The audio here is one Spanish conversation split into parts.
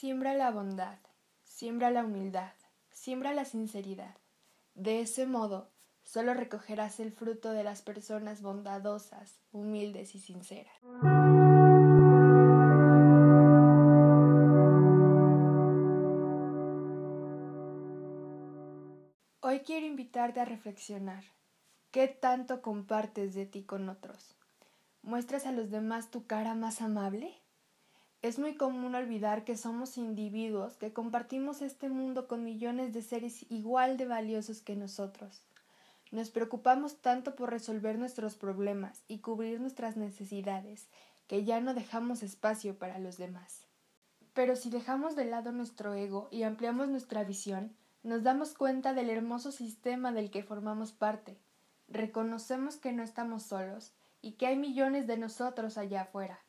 Siembra la bondad, siembra la humildad, siembra la sinceridad. De ese modo, solo recogerás el fruto de las personas bondadosas, humildes y sinceras. Hoy quiero invitarte a reflexionar. ¿Qué tanto compartes de ti con otros? ¿Muestras a los demás tu cara más amable? Es muy común olvidar que somos individuos que compartimos este mundo con millones de seres igual de valiosos que nosotros. Nos preocupamos tanto por resolver nuestros problemas y cubrir nuestras necesidades que ya no dejamos espacio para los demás. Pero si dejamos de lado nuestro ego y ampliamos nuestra visión, nos damos cuenta del hermoso sistema del que formamos parte. Reconocemos que no estamos solos y que hay millones de nosotros allá afuera.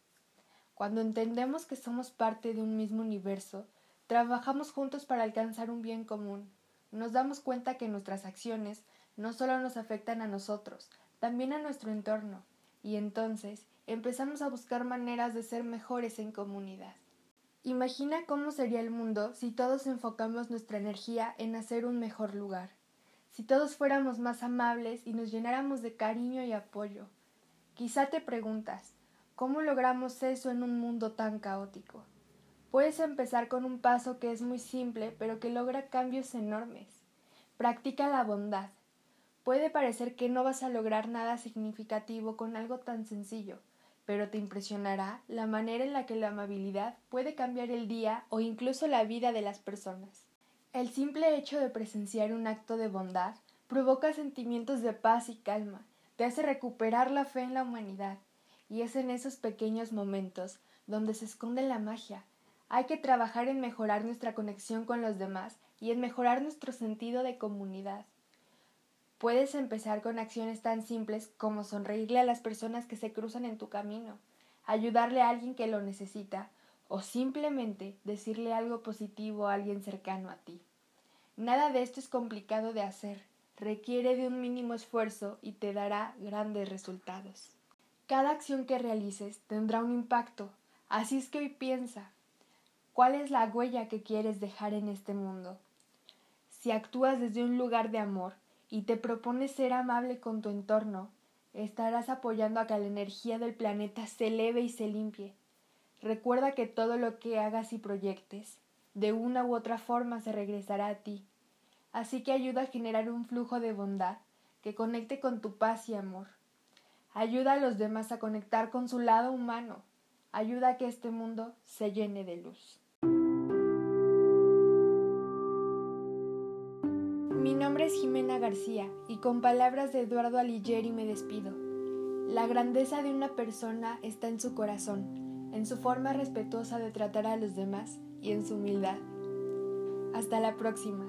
Cuando entendemos que somos parte de un mismo universo, trabajamos juntos para alcanzar un bien común. Nos damos cuenta que nuestras acciones no solo nos afectan a nosotros, también a nuestro entorno, y entonces empezamos a buscar maneras de ser mejores en comunidad. Imagina cómo sería el mundo si todos enfocamos nuestra energía en hacer un mejor lugar, si todos fuéramos más amables y nos llenáramos de cariño y apoyo. Quizá te preguntas, ¿cómo logramos eso en un mundo tan caótico? Puedes empezar con un paso que es muy simple, pero que logra cambios enormes. Practica la bondad. Puede parecer que no vas a lograr nada significativo con algo tan sencillo, pero te impresionará la manera en la que la amabilidad puede cambiar el día o incluso la vida de las personas. El simple hecho de presenciar un acto de bondad provoca sentimientos de paz y calma, te hace recuperar la fe en la humanidad, y es en esos pequeños momentos donde se esconde la magia. Hay que trabajar en mejorar nuestra conexión con los demás y en mejorar nuestro sentido de comunidad. Puedes empezar con acciones tan simples como sonreírle a las personas que se cruzan en tu camino, ayudarle a alguien que lo necesita o simplemente decirle algo positivo a alguien cercano a ti. Nada de esto es complicado de hacer, requiere de un mínimo esfuerzo y te dará grandes resultados. Cada acción que realices tendrá un impacto, así es que hoy piensa, ¿cuál es la huella que quieres dejar en este mundo? Si actúas desde un lugar de amor, y te propones ser amable con tu entorno, estarás apoyando a que la energía del planeta se eleve y se limpie. Recuerda que todo lo que hagas y proyectes, de una u otra forma se regresará a ti. Así que ayuda a generar un flujo de bondad que conecte con tu paz y amor. Ayuda a los demás a conectar con su lado humano. Ayuda a que este mundo se llene de luz. Mi nombre es Jimena García y con palabras de Eduardo Alighieri me despido. La grandeza de una persona está en su corazón, en su forma respetuosa de tratar a los demás y en su humildad. Hasta la próxima.